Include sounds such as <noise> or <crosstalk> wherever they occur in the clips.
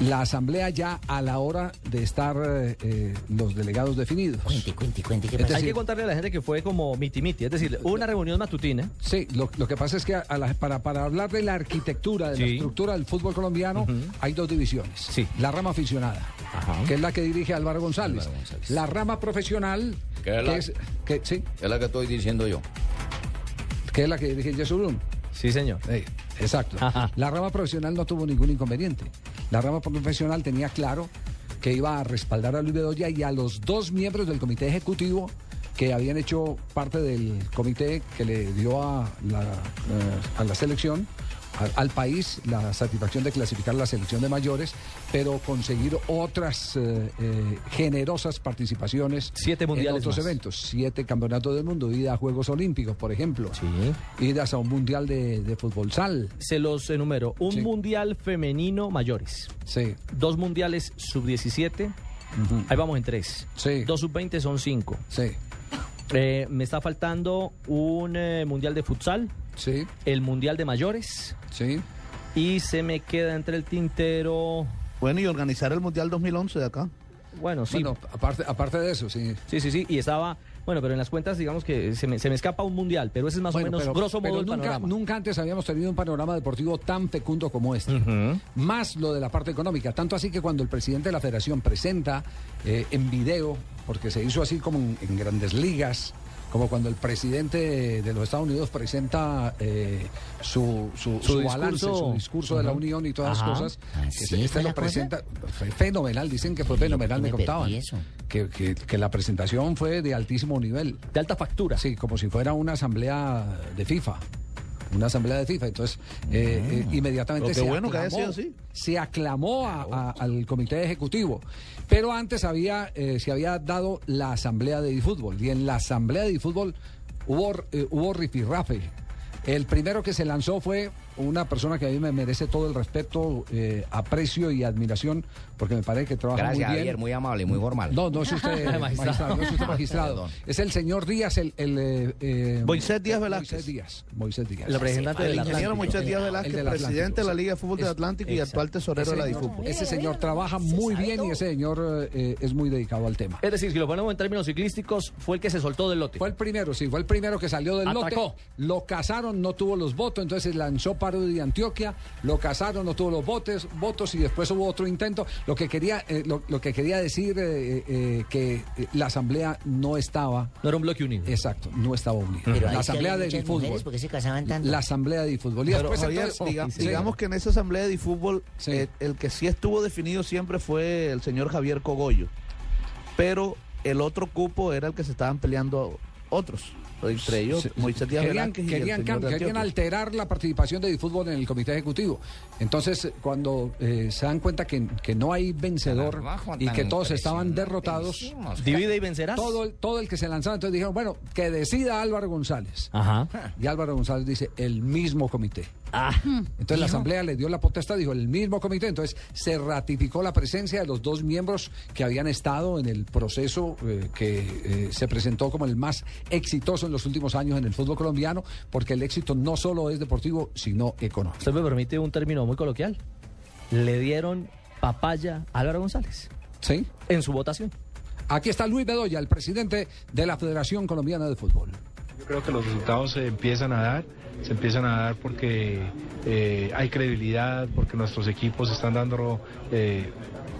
la asamblea ya a la hora de estar eh, eh, los delegados definidos. Cuente, cuente, cuente. Hay que contarle a la gente que fue como miti miti, es decir, una reunión matutina. Sí, lo, lo que pasa es que a la- para, para hablar de la arquitectura, de la estructura del fútbol colombiano, hay dos divisiones. Sí. La rama aficionada, que es la que dirige Álvaro González. Álvaro González. La rama profesional, Que es la- que, sí, Es la que estoy diciendo yo. que es la que dirige Yesurún. Sí, señor. Sí, exacto. Ajá. La rama profesional no tuvo ningún inconveniente. La rama profesional tenía claro que iba a respaldar a Luis Bedoya y a los dos miembros del comité ejecutivo que habían hecho parte del comité que le dio a la, eh, a la selección, al país, la satisfacción de clasificar la selección de mayores, pero conseguir otras eh, eh, generosas participaciones Siete mundiales en otros más. eventos. Siete campeonatos del mundo, ida a Juegos Olímpicos, por ejemplo Sí. idas a un mundial de, de fútbol sal. Se los enumero. Un Sí. mundial femenino mayores. Sí, Dos mundiales sub-17. Ahí vamos en tres. Sí. Dos sub-20 son cinco. sí, Eh, me está faltando un eh, mundial de futsal, sí, el mundial de mayores. sí. Y se me queda entre el tintero. Bueno, y organizar el Mundial 2011 de acá. Bueno, sí. Bueno, aparte, aparte de eso, sí. Sí, sí, sí. Y estaba. Bueno, pero en las cuentas, digamos que se me, se me escapa un mundial, pero ese es más Bueno, o menos pero- grosso pero modo el nunca, panorama. nunca antes habíamos tenido un panorama deportivo tan fecundo como este. Más lo de la parte económica. Tanto así que cuando el presidente de la federación presenta eh, en video, porque se hizo así como en, en grandes ligas, como cuando el presidente de los Estados Unidos presenta eh, su, su, Su su balance, discurso. su discurso de la Unión y todas Ajá. las cosas. ¿Ah, que sí este fue lo cosa? presenta. Fue fenomenal, dicen que fue fenomenal, me contaban. que- que la presentación fue de altísimo nivel. De alta factura. Sí, como si fuera una asamblea de FIFA. Una asamblea de FIFA. Entonces, eh, eh, inmediatamente se, bueno aclamó, sido así. se aclamó a- a- al comité ejecutivo. Pero antes había, eh, se había dado la asamblea de fútbol. Y en la asamblea de fútbol hubo, eh, hubo rifirrafe. El primero que se lanzó fue una persona que a mí me merece todo el respeto, eh, aprecio y admiración, porque me parece que trabaja Gracias, muy bien. Javier. Muy amable, muy formal. No, no es usted <laughs> Magistrado. magistrado, no es usted magistrado. Es el señor Díaz, el... el eh, eh, Moisés Díaz Velázquez. Moisés Díaz. Moisés Díaz. El representante El del ingeniero. Moisés Díaz El Velázquez, Atlántico, presidente de la. Liga de Fútbol del Atlántico y actual tesorero de la DIFútbol. ese señor trabaja muy bien y ese señor eh, es muy dedicado al tema. Es decir, si lo ponemos en términos ciclísticos, fue el que se soltó del lote. Fue el primero, sí, fue el primero que salió del Atacó. lote. Lo casaron, no tuvo los votos, entonces lanzó paro de Antioquia, lo casaron, no tuvo los votos, votos y después hubo otro intento. Lo que quería, eh, lo, lo que quería decir eh, eh, que la asamblea no estaba, No era un bloque unido. exacto, no estaba unida. Pero la asamblea de muchas fútbol. mujeres, ¿Por qué se casaban tanto? La asamblea de fútbol. Y Pero después Javier, entonces- diga- sí. digamos que en esa asamblea de fútbol, Sí. eh, el que sí estuvo definido siempre fue el señor Javier Cogollo. Pero el otro cupo era el que se estaban peleando otros. Entre ellos, Sí, Moisés Díaz querían, Velázquez querían, alterar la participación de fútbol en el comité ejecutivo. Entonces, cuando eh, se dan cuenta que, que no hay vencedor y que todos estaban derrotados. Divide y vencerás. todo el, todo el que se lanzaba, entonces dijeron, bueno, que decida Álvaro González. Ajá. Y Álvaro González dice, el mismo comité. Ah. Entonces la asamblea le dio la potestad, dijo el mismo comité, entonces se ratificó la presencia de los dos miembros que habían estado en el proceso eh, que eh, se presentó como el más exitoso en los últimos años en el fútbol colombiano, porque el éxito no solo es deportivo, sino económico. Usted me permite un término muy coloquial. Le dieron papaya a Álvaro González ¿Sí? en su votación. Aquí está Luis Bedoya, el presidente de la Federación Colombiana de Fútbol. Yo creo que los resultados se empiezan a dar, se empiezan a dar porque eh, hay credibilidad, porque nuestros equipos están dando eh,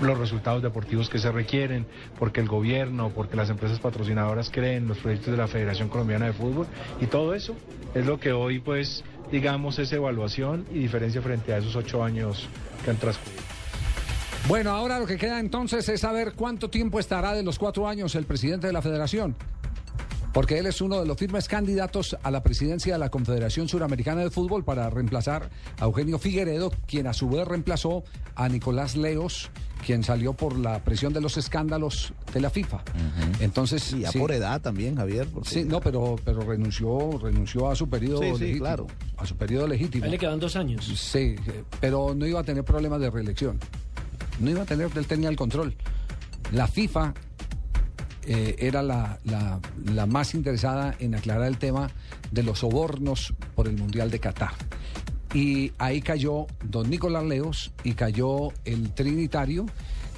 los resultados deportivos que se requieren, porque el gobierno, porque las empresas patrocinadoras creen en los proyectos de la Federación Colombiana de Fútbol y todo eso es lo que hoy pues digamos es evaluación y diferencia frente a esos ocho años que han transcurrido. Bueno, ahora lo que queda entonces es saber cuánto tiempo estará de los cuatro años el presidente de la Federación. Porque él es uno de los firmes candidatos a la presidencia de la Confederación Suramericana de Fútbol para reemplazar a Eugenio Figueredo, quien a su vez reemplazó a Nicolás Leos, quien salió por la presión de los escándalos de la FIFA. Entonces, Y ya sí. por edad también, Javier. Sí, no, pero, pero renunció, renunció a su periodo Sí, sí, legítimo. claro. A su periodo legítimo. A él le quedan dos años. Sí, pero no iba a tener problemas de reelección. No iba a tener, él tenía el control. La FIFA eh, era la, la- la más interesada en aclarar el tema de los sobornos por el Mundial de Qatar. Y ahí cayó don Nicolás Leos y cayó el Trinitario,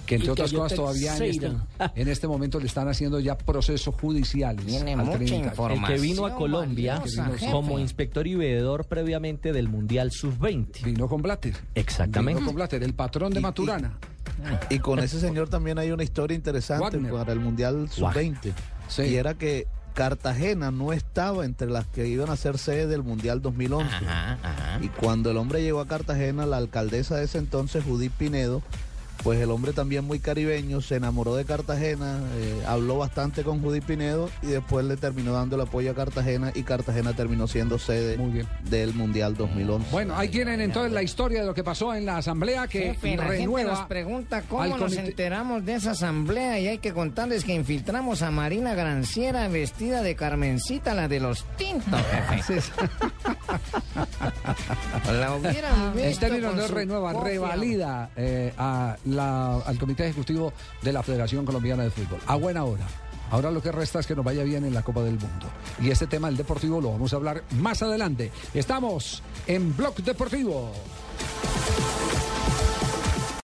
que entre Y otras cosas todavía en este, <laughs> en este momento le están haciendo ya procesos judiciales. Tiene al mucha Trinitario. información. El que vino a Colombia como inspector y veedor previamente del Mundial Sub-20. Vino con Blatter. Exactamente. Vino con Blatter, el patrón de y- Maturana. Y con ese señor también hay una historia interesante Wagner. para el Mundial Sub-20. Sí. Y era que Cartagena no estaba entre las que iban a ser sede del Mundial 2011. Ajá, ajá. Y cuando el hombre llegó a Cartagena, la alcaldesa de ese entonces, Judith Pinedo, pues el hombre también muy caribeño, se enamoró de Cartagena, eh, habló bastante con Judith Pinedo y después le terminó dando el apoyo a Cartagena y Cartagena terminó siendo sede Muy bien. del Mundial 2011. Bueno, ahí tienen entonces la historia de lo que pasó en la asamblea que Jefe, la gente nos renueva. pregunta cómo al nos enteramos de esa asamblea y hay que contarles que infiltramos a Marina Granciera vestida de Carmencita, la de los tintos, <laughs> jefe. La hubieran En términos de renueva, revalida eh, a la- al Comité Ejecutivo de la Federación Colombiana de Fútbol. A buena hora. Ahora lo que resta es que nos vaya bien en la Copa del Mundo. Y este tema, el deportivo, lo vamos a hablar más adelante. Estamos en Blog Deportivo.